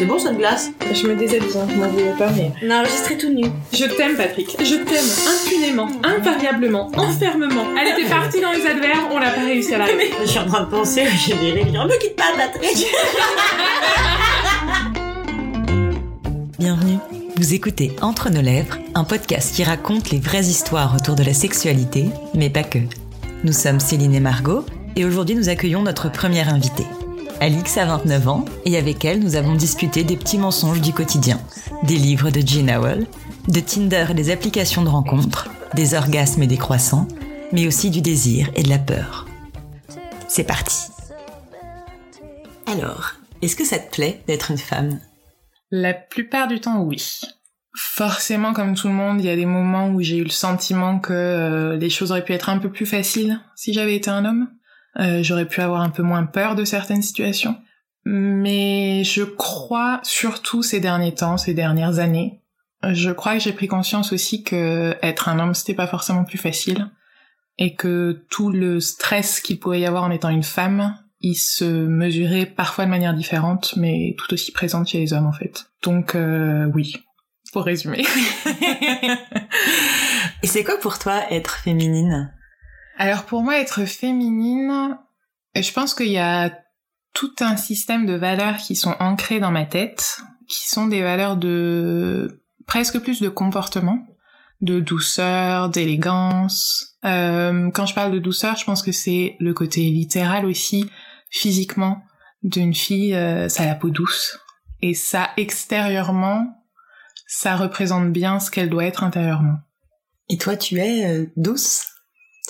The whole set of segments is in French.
C'est bon cette glace Je me déshabille, hein, je m'en voulais pas, mais... On a enregistré tout nu. Je t'aime, Patrick. Je t'aime impunément, invariablement, enfermement. Elle était partie dans les adverbes, on n'a pas réussi à l'arrêter. Je suis en train de penser, j'ai des règles. Ne quitte pas, Patrick Bienvenue. Vous écoutez Entre nos lèvres, un podcast qui raconte les vraies histoires autour de la sexualité, mais pas que. Nous sommes Céline et Margot, et aujourd'hui nous accueillons notre première invitée. Alix a 29 ans, et avec elle nous avons discuté des petits mensonges du quotidien, des livres de Jean Howell, de Tinder et des applications de rencontres, des orgasmes et des croissants, mais aussi du désir et de la peur. C'est parti. Alors, est-ce que ça te plaît d'être une femme? La plupart du temps, oui. Forcément, comme tout le monde, il y a des moments où j'ai eu le sentiment que euh, les choses auraient pu être un peu plus faciles si j'avais été un homme. Euh, J'aurais pu avoir un peu moins peur de certaines situations. Mais je crois, surtout ces derniers temps, ces dernières années, je crois que j'ai pris conscience aussi que être un homme, c'était pas forcément plus facile. Et que tout le stress qu'il pouvait y avoir en étant une femme, il se mesurait parfois de manière différente, mais tout aussi présente chez les hommes en fait. Donc euh, oui, pour résumer. Et c'est quoi pour toi être féminine? Alors pour moi, être féminine, je pense qu'il y a tout un système de valeurs qui sont ancrées dans ma tête, qui sont des valeurs de presque plus de comportement, de douceur, d'élégance. Euh, quand je parle de douceur, je pense que c'est le côté littéral aussi, physiquement, d'une fille, euh, ça a la peau douce. Et ça, extérieurement, ça représente bien ce qu'elle doit être intérieurement. Et toi, tu es euh, douce?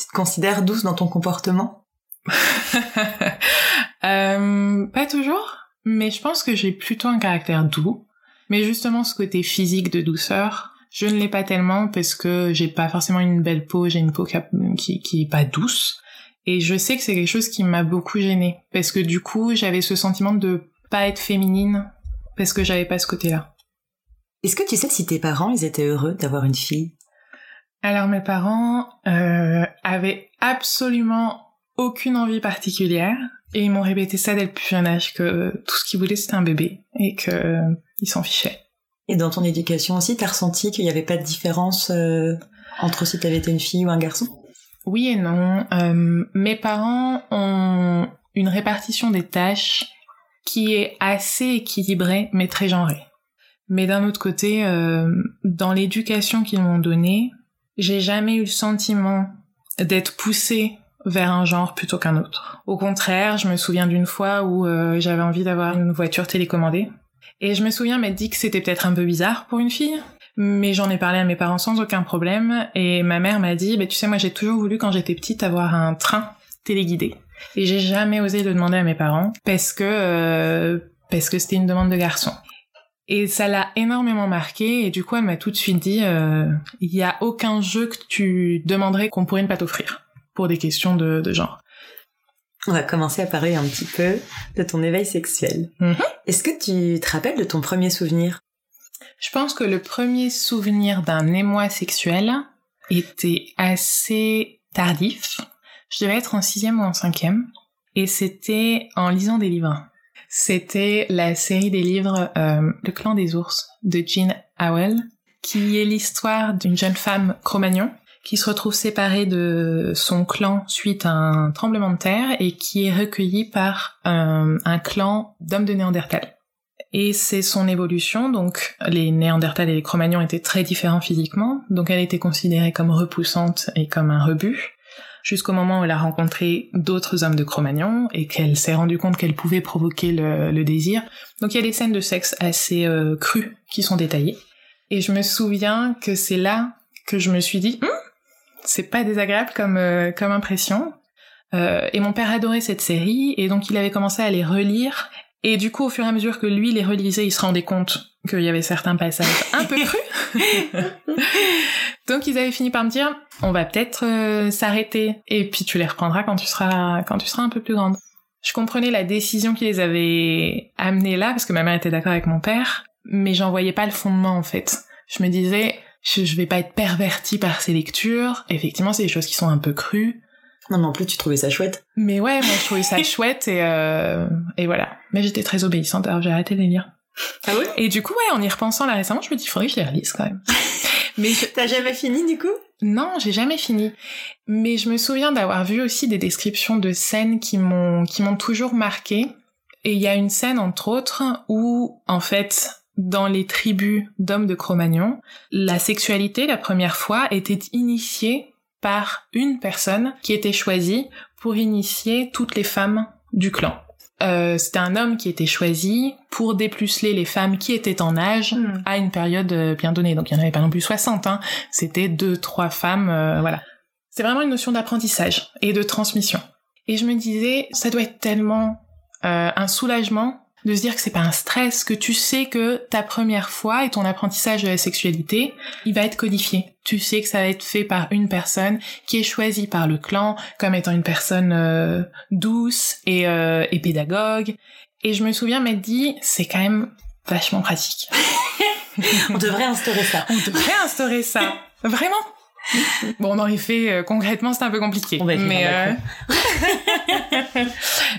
Tu te considères douce dans ton comportement? Euh, Pas toujours, mais je pense que j'ai plutôt un caractère doux. Mais justement, ce côté physique de douceur, je ne l'ai pas tellement parce que j'ai pas forcément une belle peau, j'ai une peau qui, qui est pas douce. Et je sais que c'est quelque chose qui m'a beaucoup gênée parce que du coup, j'avais ce sentiment de pas être féminine parce que j'avais pas ce côté-là. Est-ce que tu sais si tes parents, ils étaient heureux d'avoir une fille? Alors mes parents euh, avaient absolument aucune envie particulière et ils m'ont répété ça dès le plus jeune âge que tout ce qu'ils voulaient c'était un bébé et que euh, ils s'en fichaient. Et dans ton éducation aussi, t'as ressenti qu'il n'y avait pas de différence euh, entre si t'avais été une fille ou un garçon? Oui et non. Euh, mes parents ont une répartition des tâches qui est assez équilibrée mais très genrée. Mais d'un autre côté, euh, dans l'éducation qu'ils m'ont donnée, j'ai jamais eu le sentiment d'être poussée vers un genre plutôt qu'un autre. Au contraire, je me souviens d'une fois où euh, j'avais envie d'avoir une voiture télécommandée. Et je me souviens m'être dit que c'était peut-être un peu bizarre pour une fille, mais j'en ai parlé à mes parents sans aucun problème, et ma mère m'a dit, bah, tu sais, moi j'ai toujours voulu quand j'étais petite avoir un train téléguidé. Et j'ai jamais osé le demander à mes parents, parce que, euh, parce que c'était une demande de garçon. Et ça l'a énormément marqué et du coup elle m'a tout de suite dit euh, il y a aucun jeu que tu demanderais qu'on pourrait ne pas t'offrir pour des questions de, de, genre. On va commencer à parler un petit peu de ton éveil sexuel. Mm -hmm. Est-ce que tu te rappelles de ton premier souvenir? Je pense que le premier souvenir d'un émoi sexuel était assez tardif. Je devais être en sixième ou en cinquième et c'était en lisant des livres. C'était la série des livres euh, Le clan des ours de Jean Howell, qui est l'histoire d'une jeune femme Cro-Magnon qui se retrouve séparée de son clan suite à un tremblement de terre et qui est recueillie par un, un clan d'hommes de Néandertal. Et c'est son évolution, donc les Néandertal et les Cro-Magnons étaient très différents physiquement, donc elle était considérée comme repoussante et comme un rebut jusqu'au moment où elle a rencontré d'autres hommes de Cro-Magnon et qu'elle s'est rendue compte qu'elle pouvait provoquer le, le, désir. Donc il y a des scènes de sexe assez euh, crues qui sont détaillées. Et je me souviens que c'est là que je me suis dit, hm, c'est pas désagréable comme euh, comme impression. Euh, et mon père adorait cette série et donc il avait commencé à les relire. Et du coup, au fur et à mesure que lui les relisait, il se rendait compte qu'il y avait certains passages un peu crus. Donc ils avaient fini par me dire on va peut-être euh, s'arrêter et puis tu les reprendras quand tu seras quand tu seras un peu plus grande. Je comprenais la décision qui les avait amenés là parce que ma mère était d'accord avec mon père, mais j'en voyais pas le fondement en fait. Je me disais je, je vais pas être pervertie par ces lectures. Effectivement, c'est des choses qui sont un peu crues. Non, mais en plus, tu trouvais ça chouette. Mais ouais, moi, je trouvais ça chouette et, euh, et voilà. Mais j'étais très obéissante, alors j'ai arrêté de les lire. Ah ouais? Et du coup, ouais, en y repensant là récemment, je me dis, il faudrait que je les relise quand même. Mais je- T'as jamais fini du coup? Non, j'ai jamais fini. Mais je me souviens d'avoir vu aussi des descriptions de scènes qui m'ont qui m'ont toujours marqué. Et il y a une scène entre autres où en fait dans les tribus d'hommes de Cro-Magnon, la sexualité la première fois était initiée par une personne qui était choisie pour initier toutes les femmes du clan. Euh, c'était un homme qui était choisi pour dépuceler les femmes qui étaient en âge Hmm. à une période euh, bien donnée. Donc il n'y en avait pas non plus 60, hein. c'était deux, trois femmes, euh, voilà. C'est vraiment une notion d'apprentissage et de transmission. Et je me disais, ça doit être tellement euh, un soulagement de se dire que c'est pas un stress, que tu sais que ta première fois et ton apprentissage de la sexualité, il va être codifié. Tu sais que ça va être fait par une personne qui est choisie par le clan comme étant une personne euh, douce et, euh, et pédagogue. Et je me souviens m'être dit, c'est quand même vachement pratique. On devrait instaurer ça. On devrait instaurer ça. Vraiment. Bon, dans les faits, euh, concrètement, c'est un peu compliqué. On va mais, euh,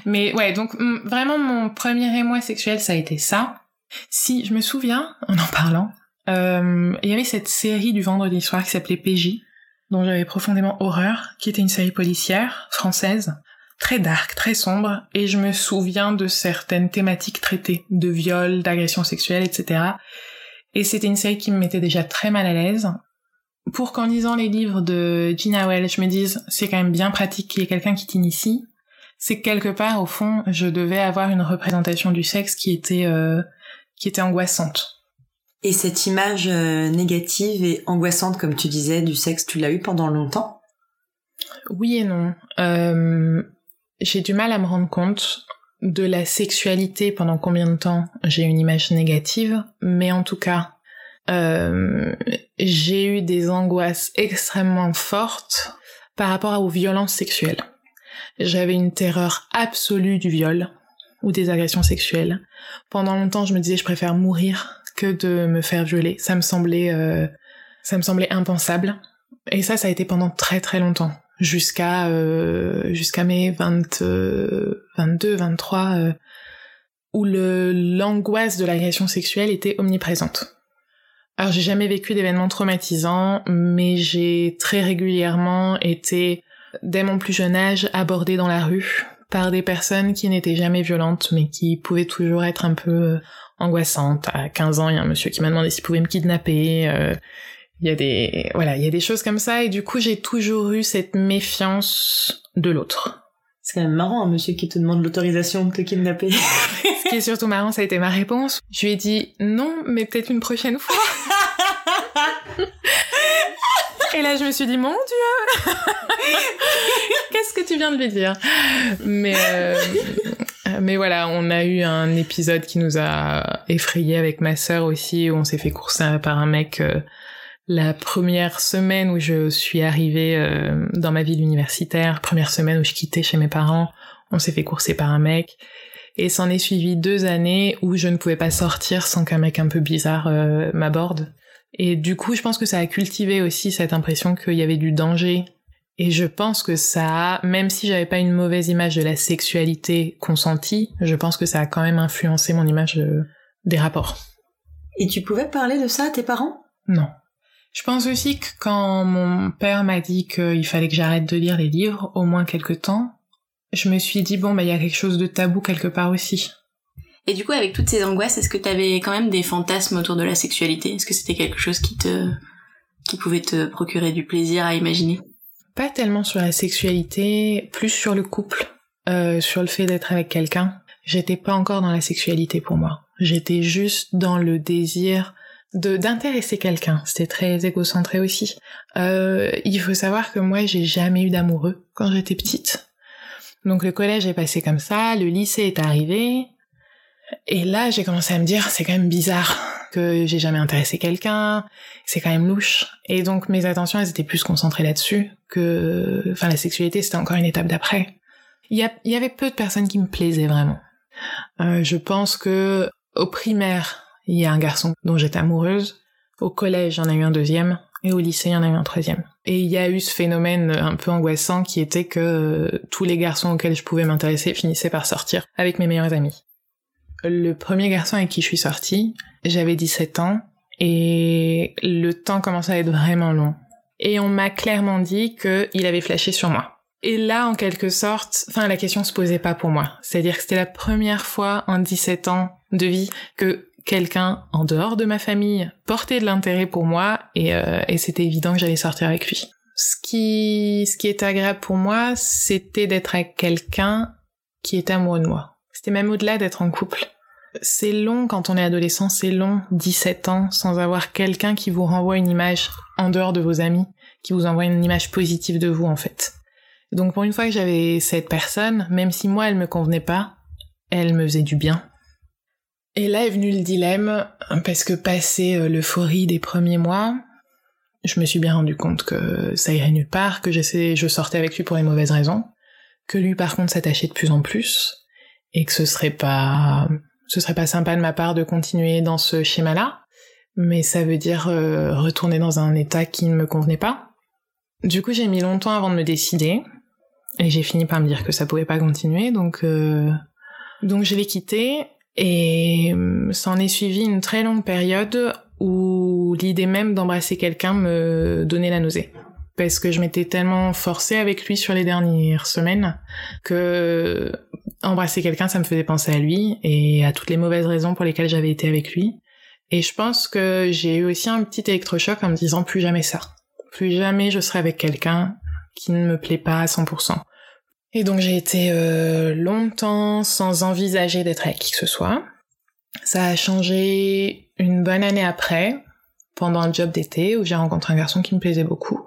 mais ouais, donc mm, vraiment, mon premier émoi sexuel, ça a été ça. Si je me souviens, en en parlant, euh, il y avait cette série du vendredi soir qui s'appelait PJ, dont j'avais profondément horreur, qui était une série policière française, très dark, très sombre, et je me souviens de certaines thématiques traitées, de viol, d'agression sexuelle, etc. Et c'était une série qui me mettait déjà très mal à l'aise. Pour qu'en lisant les livres de Gina Well, je me dise, c'est quand même bien pratique qu'il y ait quelqu'un qui t'initie, c'est que quelque part, au fond, je devais avoir une représentation du sexe qui était, euh, qui était angoissante. Et cette image euh, négative et angoissante, comme tu disais, du sexe, tu l'as eu pendant longtemps? Oui et non. Euh, j'ai du mal à me rendre compte de la sexualité pendant combien de temps j'ai une image négative, mais en tout cas, j'ai eu des angoisses extrêmement fortes par rapport aux violences sexuelles. J'avais une terreur absolue du viol ou des agressions sexuelles. Pendant longtemps, je me disais je préfère mourir que de me faire violer. Ça me semblait, euh, ça me semblait impensable. Et ça, ça a été pendant très très longtemps, jusqu'à euh, jusqu'à mes 20, euh, 22, 23, euh, où l'angoisse de l'agression sexuelle était omniprésente. Alors j'ai jamais vécu d'événements traumatisants, mais j'ai très régulièrement été, dès mon plus jeune âge, abordée dans la rue par des personnes qui n'étaient jamais violentes, mais qui pouvaient toujours être un peu euh, angoissantes. À 15 ans, il y a un monsieur qui m'a demandé s'il pouvait me kidnapper. euh, il y a des voilà, il y a des choses comme ça et du coup, j'ai toujours eu cette méfiance de l'autre. C'est quand même marrant, un monsieur qui te demande l'autorisation de te kidnapper. Ce qui est surtout marrant, ça a été ma réponse. Je lui ai dit non, mais peut-être une prochaine fois. Et là, je me suis dit, mon Dieu Qu'est-ce que tu viens de lui dire? Mais, euh, mais voilà, on a eu un épisode qui nous a effrayés avec ma sœur aussi, où on s'est fait courser par un mec euh, la première semaine où je suis arrivée euh, dans ma ville universitaire, première semaine où je quittais chez mes parents, on s'est fait courser par un mec. Et s'en est suivi deux années où je ne pouvais pas sortir sans qu'un mec un peu bizarre euh, m'aborde. Et du coup, je pense que ça a cultivé aussi cette impression qu'il y avait du danger. Et je pense que ça a, même si j'avais pas une mauvaise image de la sexualité consentie, je pense que ça a quand même influencé mon image euh, des rapports. Et tu pouvais parler de ça à tes parents? Non. Je pense aussi que quand mon père m'a dit qu'il fallait que j'arrête de lire les livres, au moins quelque temps, je me suis dit, bon, bah, il y a quelque chose de tabou quelque part aussi. Et du coup, avec toutes ces angoisses, est-ce que t'avais quand même des fantasmes autour de la sexualité? Est-ce que c'était quelque chose qui te, qui pouvait te procurer du plaisir à imaginer? Pas tellement sur la sexualité, plus sur le couple, euh, sur le fait d'être avec quelqu'un. J'étais pas encore dans la sexualité pour moi. J'étais juste dans le désir d'intéresser quelqu'un. C'était très égocentré aussi. Euh, il faut savoir que moi, j'ai jamais eu d'amoureux quand j'étais petite. Donc le collège est passé comme ça, le lycée est arrivé, et là j'ai commencé à me dire c'est quand même bizarre que j'ai jamais intéressé quelqu'un, c'est quand même louche. Et donc mes attentions elles étaient plus concentrées là-dessus que, enfin la sexualité c'était encore une étape d'après. Il y, a- il y avait peu de personnes qui me plaisaient vraiment. Euh, je pense que au primaire il y a un garçon dont j'étais amoureuse, au collège j'en ai eu un deuxième, et au lycée il y en a eu un troisième. Et il y a eu ce phénomène un peu angoissant qui était que euh, tous les garçons auxquels je pouvais m'intéresser finissaient par sortir avec mes meilleurs amis. le premier garçon avec qui je suis sortie, j'avais 17 ans et le temps commençait à être vraiment long. Et on m'a clairement dit qu'il avait flashé sur moi. Et là, en quelque sorte, enfin, la question se posait pas pour moi. C'est-à-dire que c'était la première fois en 17 ans de vie que quelqu'un en dehors de ma famille portait de l'intérêt pour moi et, euh, et c'était évident que j'allais sortir avec lui. Ce qui, ce qui agréable pour moi, c'était d'être avec quelqu'un qui était amoureux de moi. C'était même au-delà d'être en couple. C'est long quand on est adolescent, c'est long, 17 ans, sans avoir quelqu'un qui vous renvoie une image en dehors de vos amis, qui vous envoie une image positive de vous en fait. Donc pour une fois que j'avais cette personne, même si moi elle me convenait pas, elle me faisait du bien. Et là est venu le dilemme, parce que passé euh, l'euphorie des premiers mois, je me suis bien rendu compte que ça irait nulle part, que je sortais avec lui pour les mauvaises raisons, que lui par contre s'attachait de plus en plus, et que ce serait pas, ce serait pas sympa de ma part de continuer dans ce schéma-là, mais ça veut dire euh, retourner dans un état qui ne me convenait pas. Du coup, j'ai mis longtemps avant de me décider, et j'ai fini par me dire que ça pouvait pas continuer, donc euh, donc je l'ai quitté et euh, s'en est suivi une très longue période où l'idée même d'embrasser quelqu'un me donnait la nausée. Parce que je m'étais tellement forcée avec lui sur les dernières semaines que embrasser quelqu'un, ça me faisait penser à lui et à toutes les mauvaises raisons pour lesquelles j'avais été avec lui. Et je pense que j'ai eu aussi un petit électrochoc en me disant plus jamais ça. Plus jamais je serai avec quelqu'un qui ne me plaît pas à 100%. Et donc j'ai été euh, longtemps sans envisager d'être avec qui que ce soit. Ça a changé une bonne année après, pendant un job d'été où j'ai rencontré un garçon qui me plaisait beaucoup,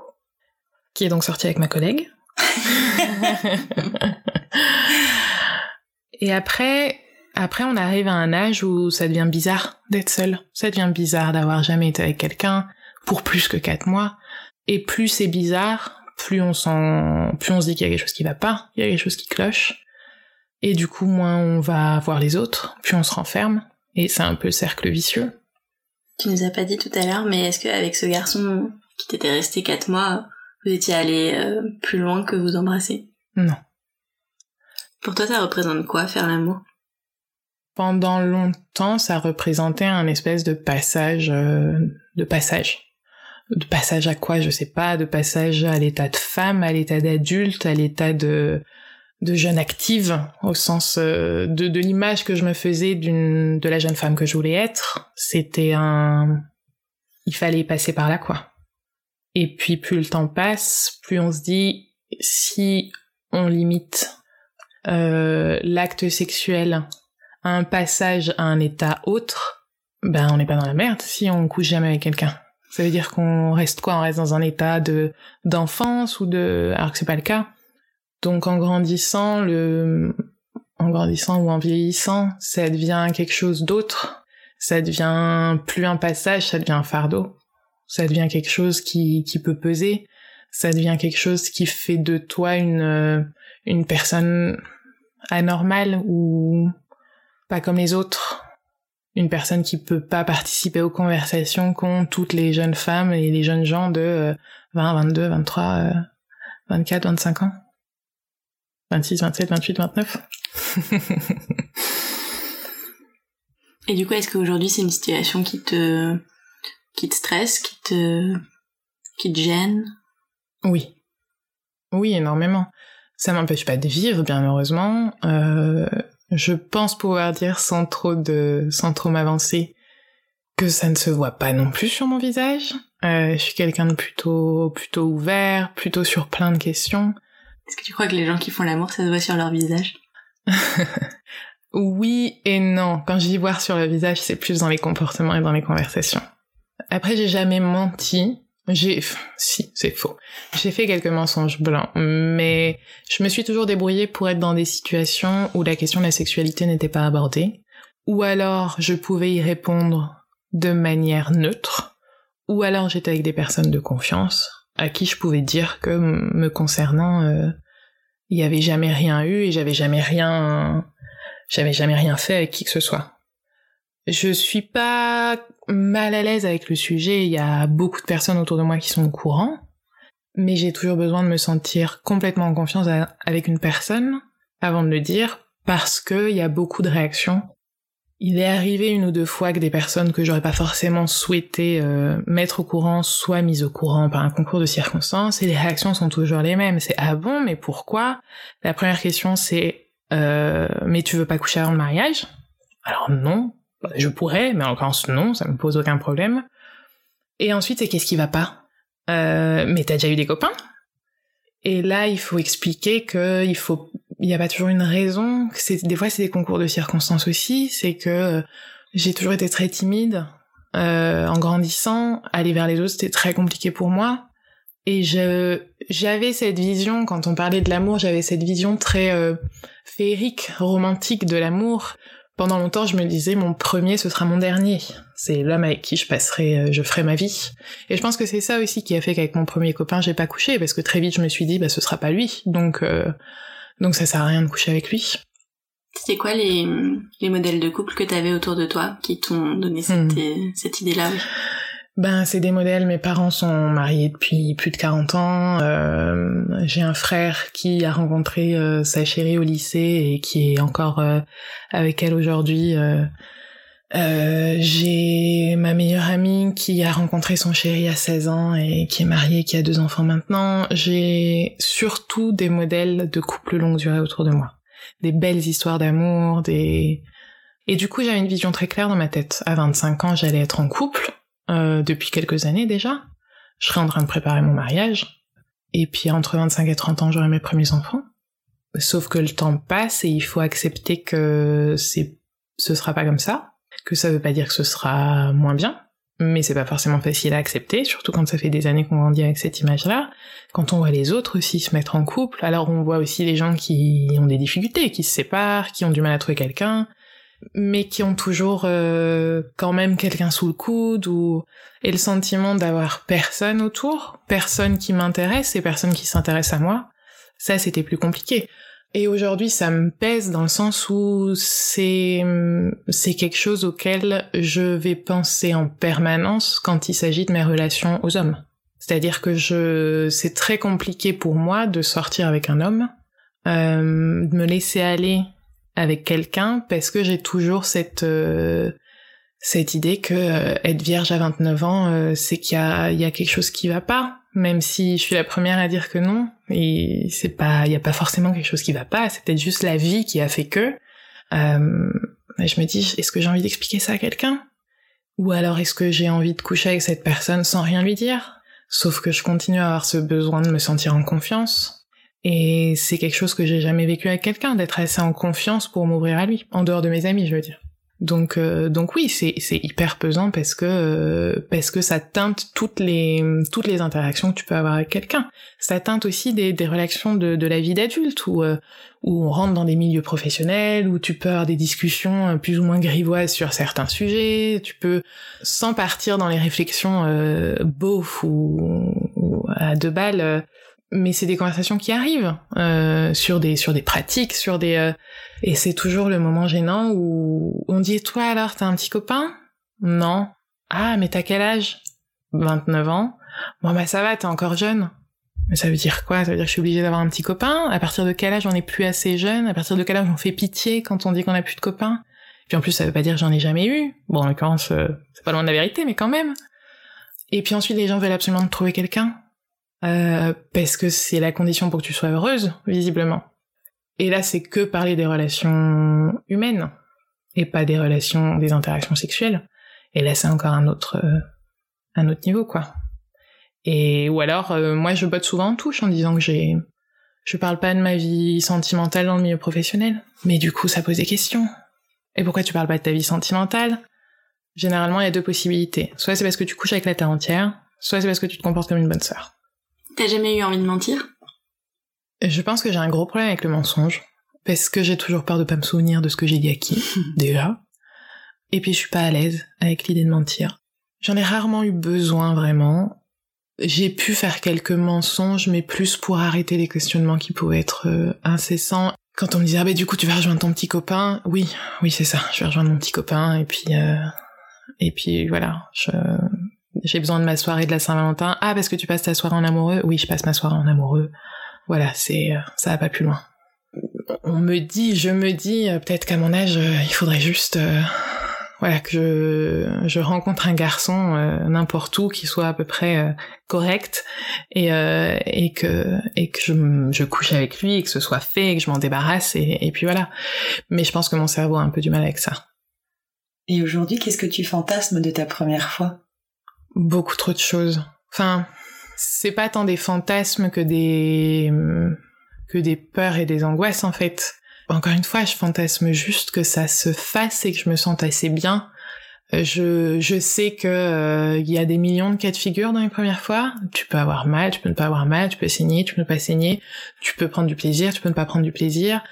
qui est donc sorti avec ma collègue. Et après, après on arrive à un âge où ça devient bizarre d'être seul. Ça devient bizarre d'avoir jamais été avec quelqu'un pour plus que quatre mois. Et plus c'est bizarre, plus on sent, plus on se dit qu'il y a quelque chose qui va pas, il y a quelque chose qui cloche. Et du coup, moins on va voir les autres, plus on se renferme. Et c'est un peu le cercle vicieux. Tu nous as pas dit tout à l'heure, mais est-ce qu'avec ce garçon qui t'était resté quatre mois, vous étiez allé euh, plus loin que vous embrasser? Non. Pour toi, ça représente quoi faire l'amour? Pendant longtemps, ça représentait un espèce de passage, euh, de passage de passage à quoi je sais pas de passage à l'état de femme à l'état d'adulte à l'état de jeune active au sens euh, de, de l'image que je me faisais d'une de la jeune femme que je voulais être. C'était un il fallait passer par là quoi. Et puis plus le temps passe plus on se dit si on limite euh, l'acte sexuel à un passage à un état autre ben on n'est pas dans la merde si on couche jamais avec quelqu'un ça veut dire qu'on reste quoi? On reste dans un état de d'enfance ou de alors que c'est pas le cas. Donc en grandissant, le en grandissant ou en vieillissant, ça devient quelque chose d'autre. Ça devient plus un passage, ça devient un fardeau. Ça devient quelque chose qui qui peut peser. Ça devient quelque chose qui fait de toi une une personne anormale ou pas comme les autres une personne qui peut pas participer aux conversations qu'ont toutes les jeunes femmes et les jeunes gens de 20, 22, 23, 24, 25 ans. 26, 27, 28, 29. et du coup, est-ce qu'aujourd'hui c'est une situation qui te, qui te stresse, qui te, qui te gêne? Oui. Oui, énormément. Ça m'empêche pas de vivre, bien heureusement. Euh, je pense pouvoir dire sans trop de, sans trop m'avancer, que ça ne se voit pas non plus sur mon visage. Euh, je suis quelqu'un de plutôt, plutôt ouvert, plutôt sur plein de questions. Est-ce que tu crois que les gens qui font l'amour, ça se voit sur leur visage? Oui et non. Quand je dis voir sur le visage, c'est plus dans les comportements et dans les conversations. Après, j'ai jamais menti. J'ai, si, c'est faux. J'ai fait quelques mensonges blancs, mais je me suis toujours débrouillée pour être dans des situations où la question de la sexualité n'était pas abordée, ou alors je pouvais y répondre de manière neutre, ou alors j'étais avec des personnes de confiance à qui je pouvais dire que me concernant, euh, il y avait jamais rien eu et j'avais jamais rien, j'avais jamais rien fait avec qui que ce soit. Je suis pas mal à l'aise avec le sujet, il y a beaucoup de personnes autour de moi qui sont au courant, mais j'ai toujours besoin de me sentir complètement en confiance avec une personne avant de le dire, parce qu'il y a beaucoup de réactions. Il est arrivé une ou deux fois que des personnes que j'aurais pas forcément souhaité euh, mettre au courant soient mises au courant par un concours de circonstances et les réactions sont toujours les mêmes. C'est ah bon, mais pourquoi? La première question c'est euh, mais tu veux pas coucher avant le mariage? Alors non, je pourrais, mais en l'occurrence non, ça me pose aucun problème. Et ensuite c'est qu'est-ce qui va pas? Euh, Mais t'as déjà eu des copains? Et là il faut expliquer que il faut il n'y a pas toujours une raison. C'est des fois c'est des concours de circonstances aussi. C'est que euh, j'ai toujours été très timide. Euh, en grandissant, aller vers les autres c'était très compliqué pour moi. Et je j'avais cette vision quand on parlait de l'amour, j'avais cette vision très euh, féerique, romantique de l'amour. Pendant longtemps, je me disais mon premier ce sera mon dernier. C'est l'homme avec qui je passerai, euh, je ferai ma vie. Et je pense que c'est ça aussi qui a fait qu'avec mon premier copain j'ai pas couché parce que très vite je me suis dit bah ce sera pas lui. Donc euh, donc ça sert à rien de coucher avec lui. C'était quoi les, les modèles de couple que t'avais autour de toi qui t'ont donné cette, hmm. cette idée-là? Ben, c'est des modèles. Mes parents sont mariés depuis plus de 40 ans. Euh, j'ai un frère qui a rencontré euh, sa chérie au lycée et qui est encore euh, avec elle aujourd'hui. J'ai ma meilleure amie qui a rencontré son chéri à 16 ans et qui est mariée, qui a deux enfants maintenant. J'ai surtout des modèles de couple longue durée autour de moi. Des belles histoires d'amour, des... Et du coup, j'avais une vision très claire dans ma tête. À 25 ans, j'allais être en couple, euh, depuis quelques années déjà. Je serais en train de préparer mon mariage. Et puis entre 25 et 30 ans, j'aurai mes premiers enfants. Sauf que le temps passe et il faut accepter que c'est, ce sera pas comme ça que ça veut pas dire que ce sera moins bien, mais c'est pas forcément facile à accepter, surtout quand ça fait des années qu'on grandit avec cette image-là. Quand on voit les autres aussi se mettre en couple, alors on voit aussi les gens qui ont des difficultés, qui se séparent, qui ont du mal à trouver quelqu'un, mais qui ont toujours euh, quand même quelqu'un sous le coude ou et le sentiment d'avoir personne autour, personne qui m'intéresse et personne qui s'intéresse à moi. Ça, c'était plus compliqué. Et aujourd'hui, ça me pèse dans le sens où c'est c'est quelque chose auquel je vais penser en permanence quand il s'agit de mes relations aux hommes. C'est-à-dire que je c'est très compliqué pour moi de sortir avec un homme, euh, de me laisser aller avec quelqu'un parce que j'ai toujours cette euh, cette idée que euh, être vierge à 29 ans, euh, c'est qu'il y a il y a quelque chose qui va pas même si je suis la première à dire que non, et c'est pas, il y a pas forcément quelque chose qui va pas, c'est peut-être juste la vie qui a fait que. Euh, je me dis, est-ce que j'ai envie d'expliquer ça à quelqu'un? Ou alors est-ce que j'ai envie de coucher avec cette personne sans rien lui dire? Sauf que je continue à avoir ce besoin de me sentir en confiance. Et c'est quelque chose que j'ai jamais vécu avec quelqu'un, d'être assez en confiance pour m'ouvrir à lui, en dehors de mes amis, je veux dire. Donc euh, donc oui, c'est hyper pesant parce que euh, parce que ça teinte toutes les toutes les interactions que tu peux avoir avec quelqu'un. Ça teinte aussi des des relations de de la vie d'adulte où euh, où on rentre dans des milieux professionnels où tu peux avoir des discussions plus ou moins grivoises sur certains sujets, tu peux sans partir dans les réflexions euh, beauf ou, ou à deux balles mais c'est des conversations qui arrivent euh, sur des sur des pratiques, sur des euh, et c'est toujours le moment gênant où on dit toi alors t'as un petit copain? Non. Ah mais t'as quel âge? 29 ans. Bon bah ça va, t'es encore jeune. Mais ça veut dire quoi? Ça veut dire que je suis obligée d'avoir un petit copain? À partir de quel âge on est plus assez jeune? À partir de quel âge on fait pitié quand on dit qu'on a plus de copains? Puis en plus ça veut pas dire j'en ai jamais eu. Bon en l'occurrence euh, c'est pas loin de la vérité mais quand même. Et puis ensuite les gens veulent absolument trouver quelqu'un euh, parce que c'est la condition pour que tu sois heureuse, visiblement. Et là, c'est que parler des relations humaines et pas des relations, des interactions sexuelles. Et là, c'est encore un autre, euh, un autre niveau, quoi. Et ou alors, euh, moi, je botte souvent en touche en disant que j'ai, je parle pas de ma vie sentimentale dans le milieu professionnel, mais du coup, ça pose des questions. Et pourquoi tu parles pas de ta vie sentimentale? Généralement, il y a deux possibilités. Soit c'est parce que tu couches avec la terre entière, soit c'est parce que tu te comportes comme une bonne sœur. T'as jamais eu envie de mentir? Je pense que j'ai un gros problème avec le mensonge. Parce que j'ai toujours peur de pas me souvenir de ce que j'ai dit à qui, déjà. Et puis je suis pas à l'aise avec l'idée de mentir. J'en ai rarement eu besoin vraiment. J'ai pu faire quelques mensonges, mais plus pour arrêter les questionnements qui pouvaient être euh, incessants. Quand on me disait ah bah du coup tu vas rejoindre ton petit copain, oui, oui c'est ça, je vais rejoindre mon petit copain et puis euh, et puis voilà, je j'ai besoin de ma soirée de la Saint-Valentin. Ah, parce que tu passes ta soirée en amoureux Oui, je passe ma soirée en amoureux. Voilà, c'est euh, ça va pas plus loin. On me dit, je me dis, euh, peut-être qu'à mon âge, euh, il faudrait juste voilà que je, rencontre un garçon n'importe où qui soit à peu près correct et et que et que je, je couche avec lui et que ce soit fait et que je m'en débarrasse et, et puis voilà mais je pense que mon cerveau a un peu du mal avec ça et aujourd'hui qu'est-ce que tu fantasmes de ta première fois? Beaucoup trop de choses enfin c'est pas tant des fantasmes que des que des peurs et des angoisses en fait encore une fois, je fantasme juste que ça se fasse et que je me sente assez bien. Euh, je, je sais que euh, il y a des millions de cas de figure dans les premières fois. Tu peux avoir mal, tu peux ne pas avoir mal, tu peux saigner, tu peux ne pas saigner, tu peux prendre du plaisir, tu peux ne pas prendre du plaisir.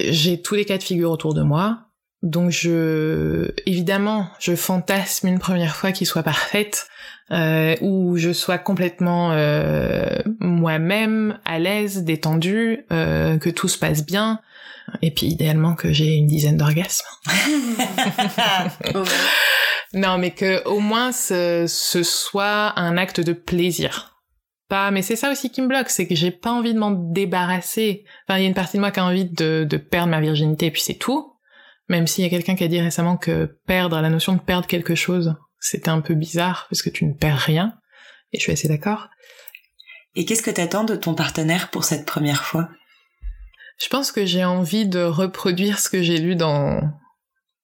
J'ai tous les cas de figure autour de moi. Donc je, évidemment, je fantasme une première fois qui soit parfaite, euh, où je sois complètement euh, moi-même, à l'aise, détendue, euh, que tout se passe bien, et puis idéalement que j'ai une dizaine d'orgasmes. non, mais que au moins ce, ce soit un acte de plaisir. Pas, mais c'est ça aussi qui me bloque, c'est que j'ai pas envie de m'en débarrasser. Enfin, il y a une partie de moi qui a envie de, de perdre ma virginité, et puis c'est tout. Même s'il y a quelqu'un qui a dit récemment que perdre, la notion de perdre quelque chose, c'était un peu bizarre parce que tu ne perds rien. Et je suis assez d'accord. Et qu'est-ce que t'attends de ton partenaire pour cette première fois? Je pense que j'ai envie de reproduire ce que j'ai lu dans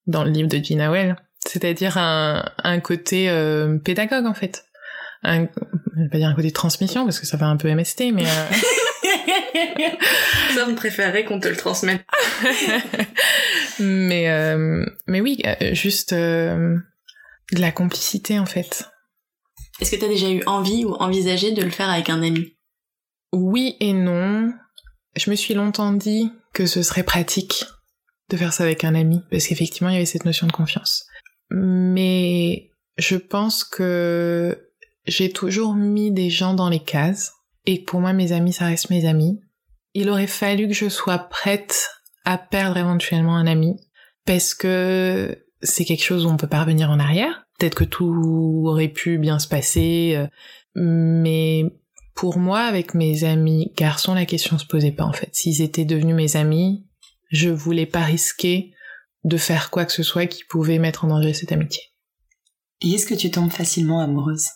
dans le livre de Gina Well, c'est-à-dire un, un côté euh, pédagogue en fait. Un, je vais pas dire un côté transmission parce que ça fait un peu MST, mais euh... ça me qu'on te le transmette. mais euh, mais oui, euh, juste euh, de la complicité en fait. Est-ce que t'as déjà eu envie ou envisagé de le faire avec un ami? Oui et non. Je me suis longtemps dit que ce serait pratique de faire ça avec un ami, parce qu'effectivement, il y avait cette notion de confiance. Mais je pense que j'ai toujours mis des gens dans les cases, et pour moi, mes amis, ça reste mes amis. Il aurait fallu que je sois prête à perdre éventuellement un ami, parce que c'est quelque chose où on peut pas revenir en arrière. Peut-être que tout aurait pu bien se passer, euh, mais pour moi, avec mes amis garçons, la question se posait pas en fait. S'ils étaient devenus mes amis, je voulais pas risquer de faire quoi que ce soit qui pouvait mettre en danger cette amitié. Et est-ce que tu tombes facilement amoureuse?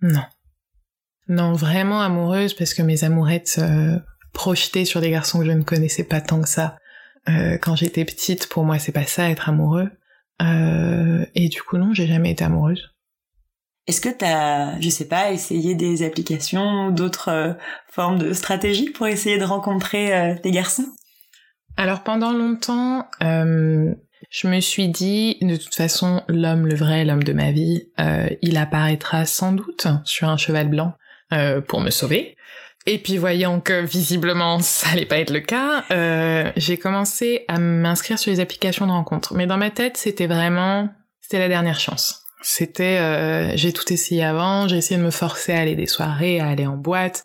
Non. Non, vraiment amoureuse parce que mes amourettes euh, projetées sur des garçons que je ne connaissais pas tant que ça. Euh, quand j'étais petite, pour moi, c'est pas ça être amoureux. Euh, et du coup, non, j'ai jamais été amoureuse. Est-ce que tu as, je sais pas, essayé des applications ou d'autres euh, formes de stratégies pour essayer de rencontrer des garçons? Alors pendant longtemps, je me suis dit, de toute façon, l'homme, le vrai, l'homme de ma vie, il apparaîtra sans doute sur un cheval blanc pour me sauver. Et puis voyant que visiblement ça allait pas être le cas, j'ai commencé à m'inscrire sur les applications de rencontre. Mais dans ma tête, c'était vraiment, c'était la dernière chance. C'était, euh, j'ai tout essayé avant, j'ai essayé de me forcer à aller des soirées, à aller en boîte,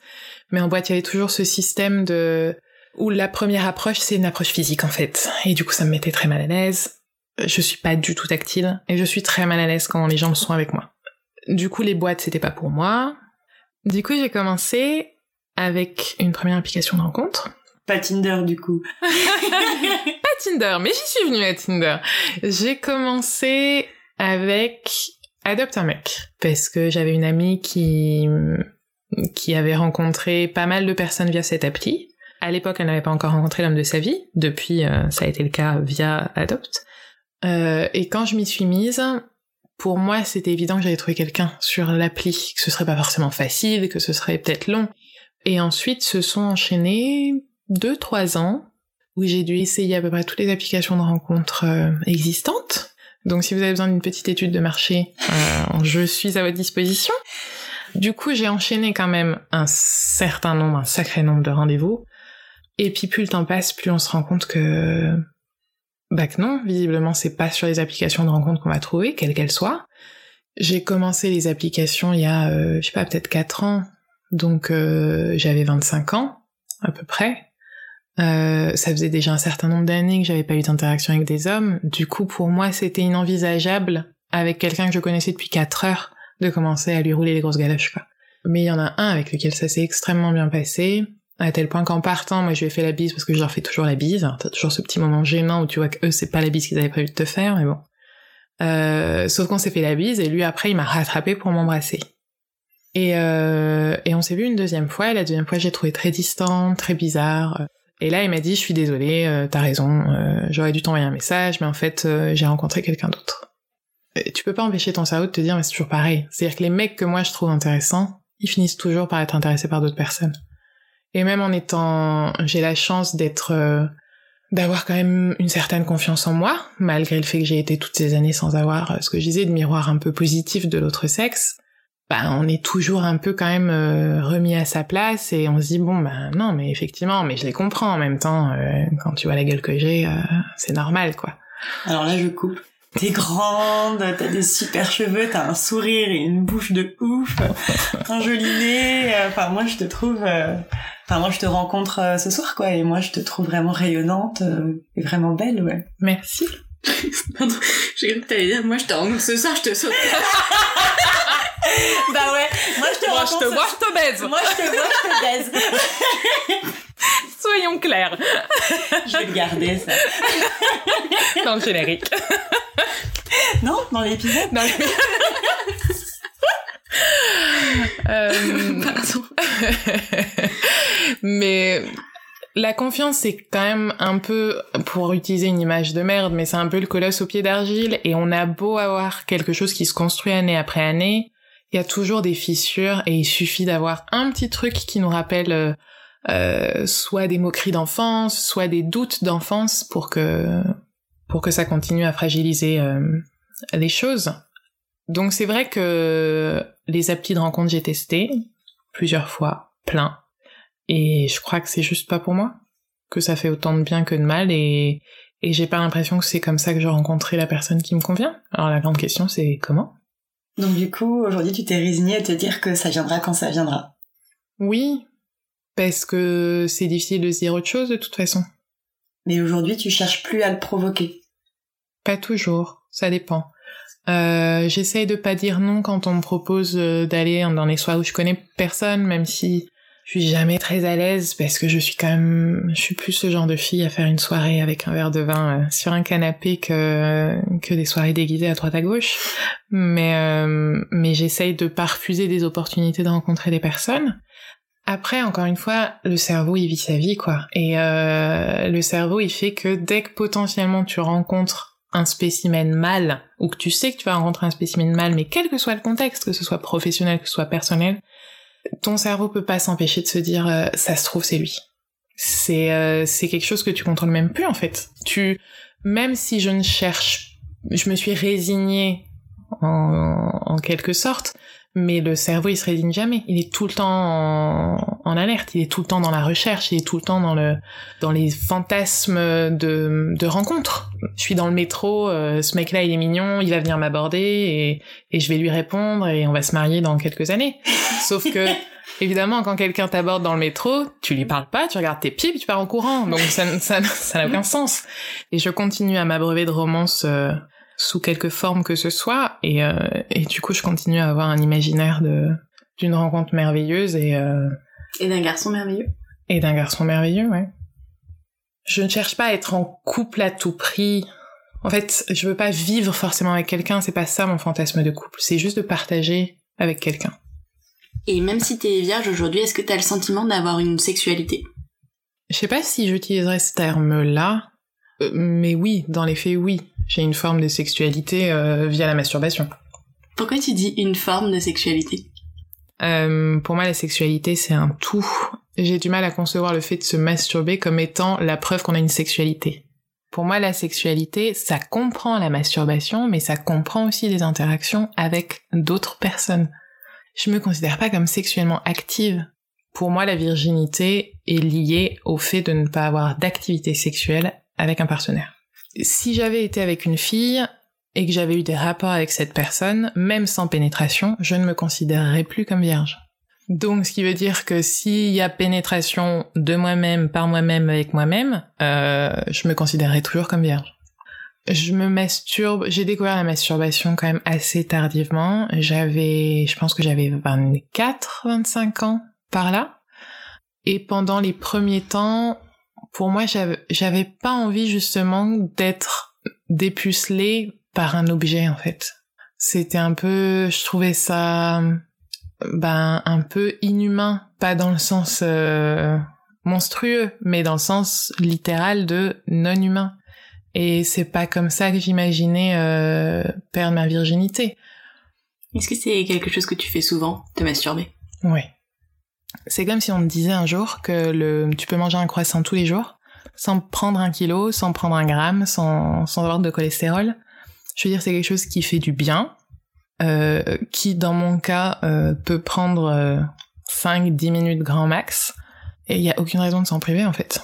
mais en boîte il y avait toujours ce système de où la première approche c'est une approche physique en fait, et du coup ça me mettait très mal à l'aise. Je suis pas du tout tactile et je suis très mal à l'aise quand les gens sont avec moi. Du coup les boîtes c'était pas pour moi. Du coup j'ai commencé avec une première application de rencontre. Pas Tinder du coup. pas Tinder, mais j'y suis venue à Tinder. J'ai commencé avec Adopte un mec parce que j'avais une amie qui qui avait rencontré pas mal de personnes via cette appli. À l'époque, elle n'avait pas encore rencontré l'homme de sa vie. Depuis, euh, ça a été le cas via Adopt. Euh, et quand je m'y suis mise, pour moi, c'était évident que j'allais trouver quelqu'un sur l'appli, que ce serait pas forcément facile, que ce serait peut-être long. Et ensuite, se sont enchaînés deux, trois ans où j'ai dû essayer à peu près toutes les applications de rencontres euh, existantes donc si vous avez besoin d'une petite étude de marché, euh, je suis à votre disposition. Du coup, j'ai enchaîné quand même un certain nombre, un sacré nombre de rendez-vous. Et puis plus le temps passe, plus on se rend compte que bah que non, visiblement c'est pas sur les applications de rencontre qu'on va trouver, quelles qu'elles soient. J'ai commencé les applications il y a, euh, je sais pas, peut-être 4 ans, donc euh, j'avais 25 ans à peu près. Euh, ça faisait déjà un certain nombre d'années que j'avais pas eu d'interaction avec des hommes. Du coup, pour moi, c'était inenvisageable, avec quelqu'un que je connaissais depuis 4 heures, de commencer à lui rouler les grosses galoches, quoi. Mais il y en a un avec lequel ça s'est extrêmement bien passé, à tel point qu'en partant, moi, je lui ai fait la bise parce que je leur fais toujours la bise. T'as toujours ce petit moment gênant où tu vois que eux, c'est pas la bise qu'ils avaient prévu de te faire, mais bon. Euh, sauf qu'on s'est fait la bise et lui après il m'a rattrapé pour m'embrasser. Et, euh, et on s'est vu une deuxième fois. La deuxième fois j'ai trouvé très distant, très bizarre. Et là il m'a dit je suis désolée, euh, t'as raison, euh, j'aurais dû t'envoyer un message, mais en fait euh, j'ai rencontré quelqu'un d'autre. Tu peux pas empêcher ton cerveau de te dire mais c'est toujours pareil. C'est-à-dire que les mecs que moi je trouve intéressants, ils finissent toujours par être intéressés par d'autres personnes. Et même en étant, j'ai la chance d'être, d'avoir quand même une certaine confiance en moi, malgré le fait que j'ai été toutes ces années sans avoir ce que je disais de miroir un peu positif de l'autre sexe. Bah, on est toujours un peu quand même euh, remis à sa place et on se dit bon bah non mais effectivement mais je les comprends en même temps euh, quand tu vois la gueule que j'ai c'est normal quoi. Alors là je coupe. T'es grande, t'as des super cheveux, t'as un sourire et une bouche de ouf, un joli nez. Enfin, moi, je te trouve. euh, Enfin, moi, je te rencontre euh, ce soir, quoi, et moi, je te trouve vraiment rayonnante euh, et vraiment belle, ouais. Merci. Pardon, j'ai cru que t'allais dire, moi je te rencontre ce soir, je te saute. bah ouais. Moi, je te Moi je rencontre. te ce- vois, je te baise. Moi, je te vois, je te baise. Soyons clairs. je vais le garder, ça. Dans le générique. Non, dans l'épisode. Non, mais- Euh, mais la confiance, c'est quand même un peu, pour utiliser une image de merde, mais c'est un peu le colosse au pied d'argile, et on a beau avoir quelque chose qui se construit année après année, il y a toujours des fissures, et il suffit d'avoir un petit truc qui nous rappelle euh, euh, soit des moqueries d'enfance, soit des doutes d'enfance, pour que pour que ça continue à fragiliser euh, les choses. Donc c'est vrai que les applis de rencontre j'ai testé plusieurs fois, plein. Et je crois que c'est juste pas pour moi, que ça fait autant de bien que de mal et, et j'ai pas l'impression que c'est comme ça que je rencontrerai la personne qui me convient. Alors la grande question c'est comment? Donc, du coup, aujourd'hui, tu t'es résignée à te dire que ça viendra quand ça viendra. Oui, parce que c'est difficile de se dire autre chose de toute façon. Mais aujourd'hui, tu cherches plus à le provoquer. Pas toujours, ça dépend. Euh, J'essaye de pas dire non quand on me propose euh, d'aller dans les soirées où je connais personne, même si je suis jamais très à l'aise parce que je suis quand même, je suis plus ce genre de fille à faire une soirée avec un verre de vin euh, sur un canapé que que des soirées déguisées à droite à gauche. Mais euh, mais j'essaye de pas refuser des opportunités de rencontrer des personnes. Après, encore une fois, le cerveau il vit sa vie quoi, et euh, le cerveau il fait que dès que potentiellement tu rencontres un spécimen mâle, ou que tu sais que tu vas rencontrer un spécimen mâle, mais quel que soit le contexte, que ce soit professionnel, que ce soit personnel, ton cerveau peut pas s'empêcher de se dire euh, ça se trouve c'est lui. C'est euh, c'est quelque chose que tu contrôles même plus en fait. Tu même si je ne cherche, je me suis résignée en, en quelque sorte, mais le cerveau il se résigne jamais. Il est tout le temps en alerte, il est tout le temps dans la recherche, il est tout le temps dans le dans les fantasmes de de rencontres. Je suis dans le métro, euh, ce mec-là il est mignon, il va venir m'aborder et et je vais lui répondre et on va se marier dans quelques années. Sauf que Évidemment, quand quelqu'un t'aborde dans le métro, tu lui parles pas, tu regardes tes pieds, puis tu pars en courant. Donc ça, n- ça, ça n'a aucun sens. Et je continue à m'abreuver de romances euh, sous quelque forme que ce soit, et, euh, et du coup, je continue à avoir un imaginaire de d'une rencontre merveilleuse et euh, Et d'un garçon merveilleux. et d'un garçon merveilleux, ouais. Je ne cherche pas à être en couple à tout prix. En fait, je veux pas vivre forcément avec quelqu'un, c'est pas ça mon fantasme de couple. C'est juste de partager avec quelqu'un. Et même si t'es vierge aujourd'hui, est-ce que t'as le sentiment d'avoir une sexualité? Je sais pas si j'utiliserais ce terme-là, euh, mais oui, dans les faits, oui. J'ai une forme de sexualité euh, via la masturbation. Pourquoi tu dis une forme de sexualité? Euh, pour moi, la sexualité, c'est un tout. J'ai du mal à concevoir le fait de se masturber comme étant la preuve qu'on a une sexualité. Pour moi, la sexualité, ça comprend la masturbation, mais ça comprend aussi les interactions avec d'autres personnes. Je me considère pas comme sexuellement active. Pour moi, la virginité est liée au fait de ne pas avoir d'activité sexuelle avec un partenaire. Si j'avais été avec une fille et que j'avais eu des rapports avec cette personne, même sans pénétration, je ne me considérerais plus comme vierge. Donc, ce qui veut dire que s'il y a pénétration de moi-même, par moi-même, avec moi-même, euh, je me considérerais toujours comme vierge. Je me masturbe, j'ai découvert la masturbation quand même assez tardivement. J'avais, je pense que j'avais 24, 25 ans par là. Et pendant les premiers temps, pour moi, j'avais, pas envie justement d'être dépucelée par un objet en fait. C'était un peu, je trouvais ça, ben un peu inhumain, pas dans le sens euh, monstrueux, mais dans le sens littéral de non humain. Et c'est pas comme ça que j'imaginais euh, perdre ma virginité. Est-ce que c'est quelque chose que tu fais souvent, te masturber? Oui. C'est comme si on me disait un jour que le, tu peux manger un croissant tous les jours, sans prendre un kilo, sans prendre un gramme, sans, sans avoir de cholestérol. Je veux dire, c'est quelque chose qui fait du bien, euh, qui dans mon cas euh, peut prendre euh, 5-10 minutes grand max, et il n'y a aucune raison de s'en priver en fait.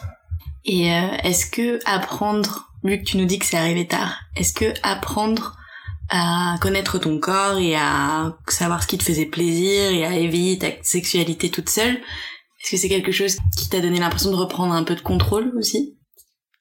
Et euh, est-ce que apprendre, vu que tu nous dis que c'est arrivé tard, est-ce que apprendre à connaître ton corps et à savoir ce qui te faisait plaisir et à éveiller ta sexualité toute seule, est-ce que c'est quelque chose qui t'a donné l'impression de reprendre un peu de contrôle aussi?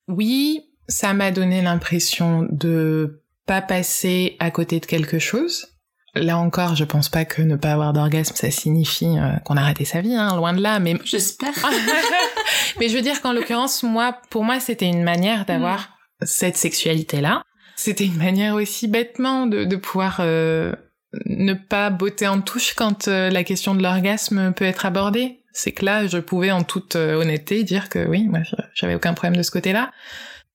Oui, ça m'a donné l'impression de pas passer à côté de quelque chose. Là encore, je pense pas que ne pas avoir d'orgasme, ça signifie euh, qu'on a raté sa vie, hein, loin de là. Mais J'espère. mais je veux dire qu'en l'occurrence, moi, pour moi, c'était une manière d'avoir cette sexualité-là. C'était une manière aussi bêtement de, de pouvoir euh, ne pas botter en touche quand euh, la question de l'orgasme peut être abordée. C'est que là, je pouvais en toute honnêteté dire que oui, moi, j'avais aucun problème de ce côté-là.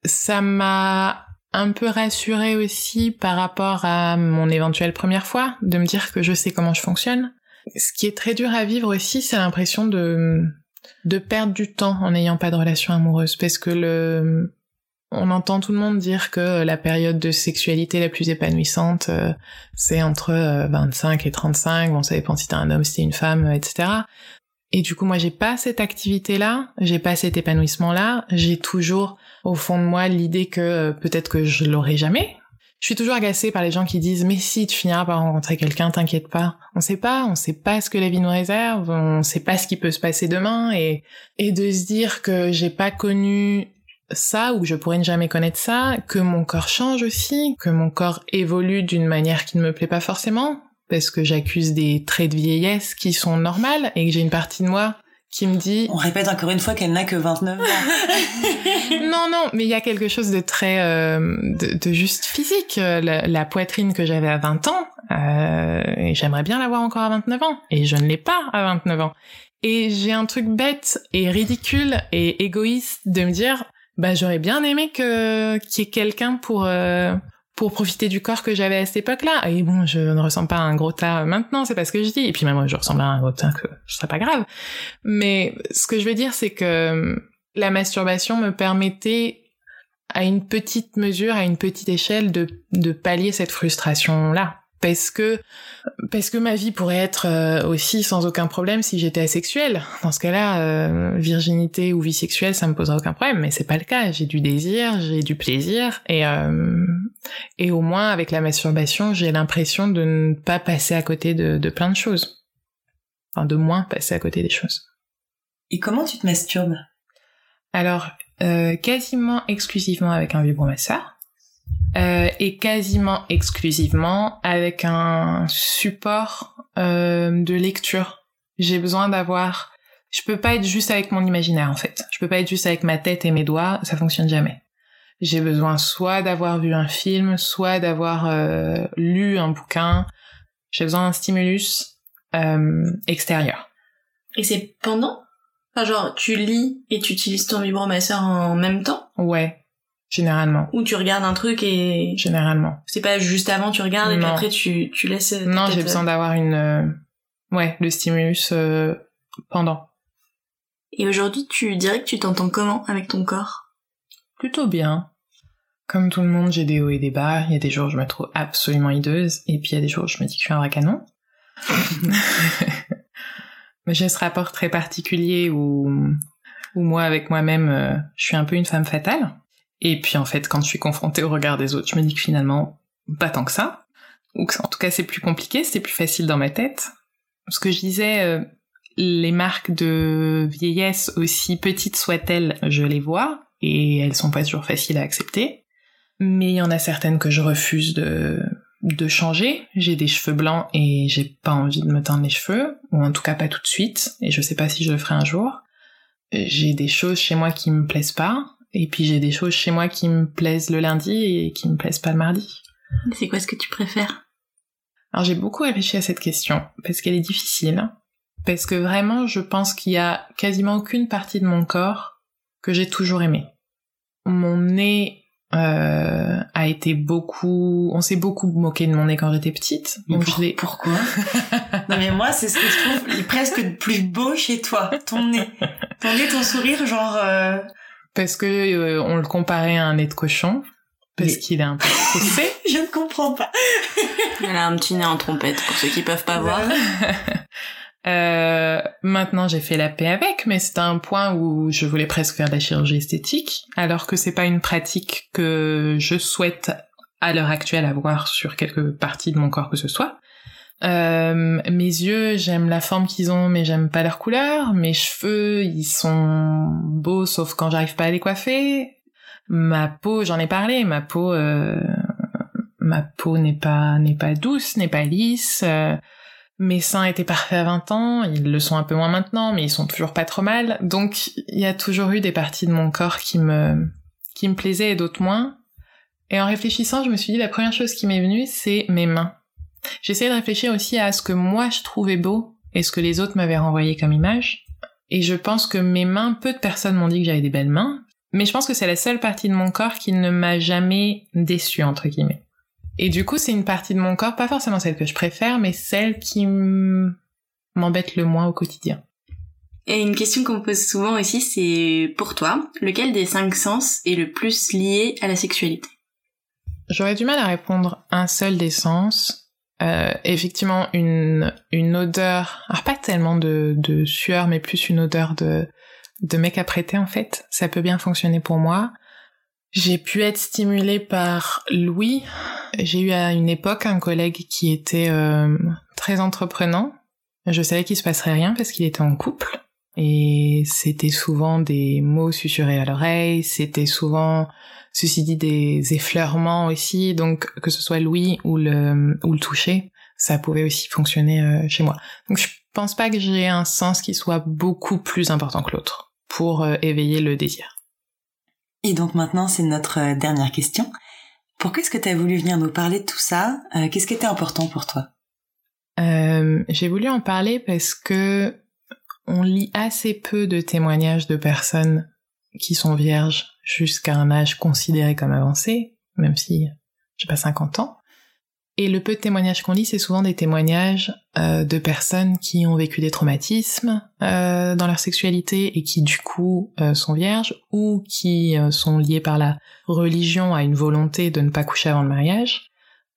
Ça m'a un peu rassurée aussi par rapport à mon éventuelle première fois, de me dire que je sais comment je fonctionne. Ce qui est très dur à vivre aussi, c'est l'impression de de perdre du temps en n'ayant pas de relation amoureuse, parce que le on entend tout le monde dire que la période de sexualité la plus épanouissante, euh, c'est entre euh, 25 et 35. Bon, ça dépend si t'es un homme, si t'es une femme, etc. Et du coup, moi, j'ai pas cette activité-là, j'ai pas cet épanouissement-là. J'ai toujours, au fond de moi, l'idée que euh, peut-être que je l'aurai jamais. Je suis toujours agacée par les gens qui disent mais si tu finiras par rencontrer quelqu'un, t'inquiète pas. On sait pas, on sait pas ce que la vie nous réserve, on sait pas ce qui peut se passer demain et et de se dire que j'ai pas connu ça ou je pourrais ne jamais connaître ça, que mon corps change aussi, que mon corps évolue d'une manière qui ne me plaît pas forcément, parce que j'accuse des traits de vieillesse qui sont normales et que j'ai une partie de moi qui me dit On répète encore une fois qu'elle n'a que 29 ans. non non mais il y a quelque chose de très euh, de, de, juste physique la, la poitrine que j'avais à 20 ans euh, et j'aimerais bien l'avoir encore à 29 ans et je ne l'ai pas à 29 ans et j'ai un truc bête et ridicule et égoïste de me dire bah j'aurais bien aimé que qu'il y ait quelqu'un pour euh, pour profiter du corps que j'avais à cette époque-là. Et bon, je ne ressemble pas à un gros tas maintenant, c'est pas ce que je dis. Et puis même moi, je ressemble à un gros tas que ce serait pas grave. Mais ce que je veux dire, c'est que la masturbation me permettait à une petite mesure, à une petite échelle, de, de pallier cette frustration-là parce que parce que ma vie pourrait être euh, aussi sans aucun problème si j'étais asexuelle. Dans ce cas-là, euh, virginité ou vie sexuelle, ça me poserait aucun problème, mais c'est pas le cas. J'ai du désir, j'ai du plaisir, et euh, et au moins avec la masturbation, j'ai l'impression de ne pas passer à côté de, de plein de choses, enfin de moins passer à côté des choses. Et comment tu te masturbes? Alors euh, quasiment exclusivement avec un vibromasseur. Euh, et quasiment exclusivement avec un support euh, de lecture. J'ai besoin d'avoir... Je peux pas être juste avec mon imaginaire en fait. Je peux pas être juste avec ma tête et mes doigts, ça fonctionne jamais. J'ai besoin soit d'avoir vu un film, soit d'avoir euh, lu un bouquin. J'ai besoin d'un stimulus extérieur. Et c'est pendant? Enfin genre tu lis et tu utilises ton vibromasseur en même temps? Ouais, Généralement. Ou tu regardes un truc et... Généralement. C'est pas juste avant tu regardes et puis après tu, tu laisses... Non, j'ai besoin d'avoir une... Euh... Ouais, le stimulus euh, pendant. Et aujourd'hui, tu dirais que tu t'entends comment avec ton corps? Plutôt bien. Comme tout le monde, j'ai des hauts et des bas. Il y a des jours où je me trouve absolument hideuse, et puis il y a des jours où je me dis que je suis un vrai canon. Mais j'ai ce rapport très particulier où, où moi, avec moi-même, euh, je suis un peu une femme fatale. Et puis en fait, quand je suis confrontée au regard des autres, je me dis que finalement, pas tant que ça. Ou que, en tout cas, c'est plus compliqué, c'est plus facile dans ma tête. Ce que je disais, euh, les marques de vieillesse, aussi petites soient-elles, je les vois, et elles sont pas toujours faciles à accepter. Mais il y en a certaines que je refuse de, de changer. J'ai des cheveux blancs et j'ai pas envie de me teindre les cheveux, ou en tout cas pas tout de suite, et je sais pas si je le ferai un jour. J'ai des choses chez moi qui me plaisent pas, et puis j'ai des choses chez moi qui me plaisent le lundi et qui me plaisent pas le mardi. C'est quoi ce que tu préfères? Alors j'ai beaucoup réfléchi à cette question parce qu'elle est difficile. Parce que vraiment, je pense qu'il y a quasiment aucune partie de mon corps que j'ai toujours aimé. Mon nez euh, a été beaucoup... On s'est beaucoup moqué de mon nez quand j'étais petite. Donc pour- je. Pourquoi? Non mais moi c'est ce que je trouve presque plus beau chez toi, ton nez. Ton nez, ton sourire, genre... euh, Parce que euh, on le comparait à un nez de cochon. Parce Mais- qu'il est un peu faussé. Je ne comprends pas. Elle a un petit nez en trompette pour ceux qui peuvent pas voir. Euh, maintenant, j'ai fait la paix avec, mais c'était un point où je voulais presque faire de la chirurgie esthétique, alors que c'est pas une pratique que je souhaite à l'heure actuelle avoir sur quelque partie de mon corps que ce soit. Euh, mes yeux, j'aime la forme qu'ils ont, mais j'aime pas leur couleur. Mes cheveux, ils sont beaux, sauf quand j'arrive pas à les coiffer. Ma peau, j'en ai parlé, ma peau, euh, ma peau n'est pas n'est pas douce, n'est pas lisse. euh, mes seins étaient parfaits à 20 ans, ils le sont un peu moins maintenant, mais ils sont toujours pas trop mal. Donc il y a toujours eu des parties de mon corps qui me qui me plaisaient et d'autres moins. Et en réfléchissant, je me suis dit la première chose qui m'est venue, c'est mes mains. J'essayais de réfléchir aussi à ce que moi je trouvais beau et ce que les autres m'avaient renvoyé comme image. Et je pense que mes mains, peu de personnes m'ont dit que j'avais des belles mains, mais je pense que c'est la seule partie de mon corps qui ne m'a jamais déçue entre guillemets. Et du coup, c'est une partie de mon corps, pas forcément celle que je préfère, mais celle qui m'embête le moins au quotidien. Et une question qu'on pose souvent aussi, c'est pour toi, lequel des cinq sens est le plus lié à la sexualité? J'aurais du mal à répondre un seul des sens. Euh, effectivement, une, une odeur, alors pas tellement de, de sueur, mais plus une odeur de, de mec apprêté en fait. Ça peut bien fonctionner pour moi. J'ai pu être stimulée par Louis. J'ai eu à une époque un collègue qui était euh, très entreprenant. Je savais qu'il se passerait rien parce qu'il était en couple. Et c'était souvent des mots susurrés à l'oreille, c'était souvent, ceci dit, des effleurements aussi, donc que ce soit Louis ou le, ou le toucher, ça pouvait aussi fonctionner euh, chez moi. Donc je pense pas que j'ai un sens qui soit beaucoup plus important que l'autre pour euh, éveiller le désir. Et donc maintenant, c'est notre euh, dernière question. Pourquoi est-ce que tu as voulu venir nous parler de tout ça? Euh, Qu'est-ce qui était important pour toi? J'ai voulu en parler parce que on lit assez peu de témoignages de personnes qui sont vierges jusqu'à un âge considéré comme avancé, même si j'ai pas 50 ans. Et le peu de témoignages qu'on lit, c'est souvent des témoignages euh, de personnes qui ont vécu des traumatismes euh, dans leur sexualité et qui du coup euh, sont vierges ou qui sont liées par la religion à une volonté de ne pas coucher avant le mariage.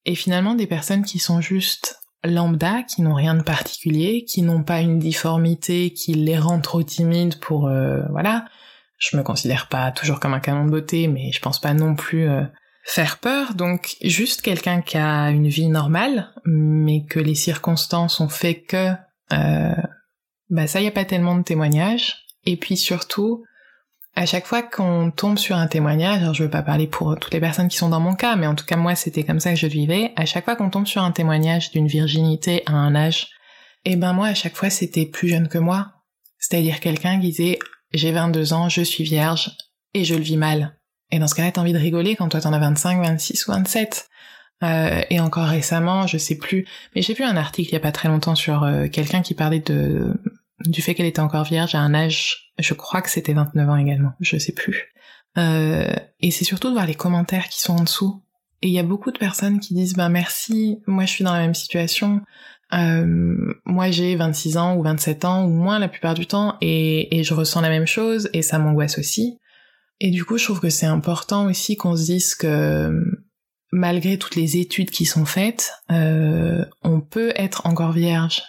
Et finalement des personnes qui sont juste lambda, qui n'ont rien de particulier, qui n'ont pas une difformité qui les rend trop timides pour voilà. Je me considère pas toujours comme un canon de beauté, mais je pense pas non plus euh, faire peur. Donc juste quelqu'un qui a une vie normale, mais que les circonstances ont fait que euh, bah ça y a pas tellement de témoignages. Et puis surtout, à chaque fois qu'on tombe sur un témoignage, alors je veux pas parler pour toutes les personnes qui sont dans mon cas, mais en tout cas moi c'était comme ça que je vivais, à chaque fois qu'on tombe sur un témoignage d'une virginité à un âge, et ben moi à chaque fois c'était plus jeune que moi. C'est-à-dire quelqu'un qui disait j'ai 22 ans, je suis vierge et je le vis mal. Et dans ce cas-là, t'as envie de rigoler quand toi t'en as 25, 26 ou 27. Euh, et encore récemment, je sais plus, mais j'ai vu un article il y a pas très longtemps sur euh, quelqu'un qui parlait de du fait qu'elle était encore vierge à un âge, je crois que c'était 29 ans également, je sais plus. Euh, et c'est surtout de voir les commentaires qui sont en dessous. Et il y a beaucoup de personnes qui disent ben merci, moi je suis dans la même situation, euh, moi j'ai 26 ans ou 27 ans ou moins la plupart du temps et, je ressens la même chose et ça m'angoisse aussi. Et du coup je trouve que c'est important aussi qu'on se dise que malgré toutes les études qui sont faites, euh, on peut être encore vierge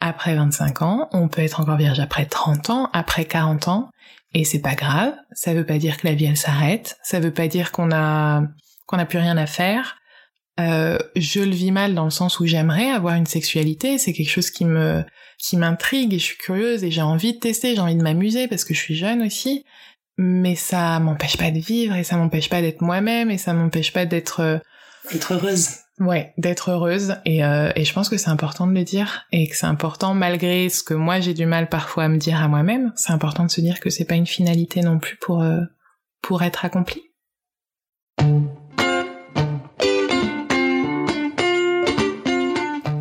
après 25 ans, on peut être encore vierge après 30 ans, après 40 ans, et c'est pas grave, ça veut pas dire que la vie elle s'arrête, ça veut pas dire qu'on a qu'on a plus rien à faire. Euh, je le vis mal dans le sens où j'aimerais avoir une sexualité, c'est quelque chose qui me qui m'intrigue et je suis curieuse et j'ai envie de tester, j'ai envie de m'amuser parce que je suis jeune aussi, mais ça m'empêche pas de vivre et ça m'empêche pas d'être moi-même et ça m'empêche pas d'être euh, Être heureuse. Ouais, d'être heureuse et, euh, et je pense que c'est important de le dire et que c'est important malgré ce que moi j'ai du mal parfois à me dire à moi-même, c'est important de se dire que c'est pas une finalité non plus pour euh, pour être accompli.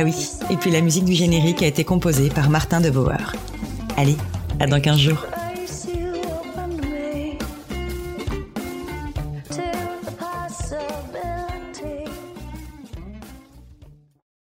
Ah oui, et puis la musique du générique a été composée par Martin de Bauer. Allez, à dans 15 jours.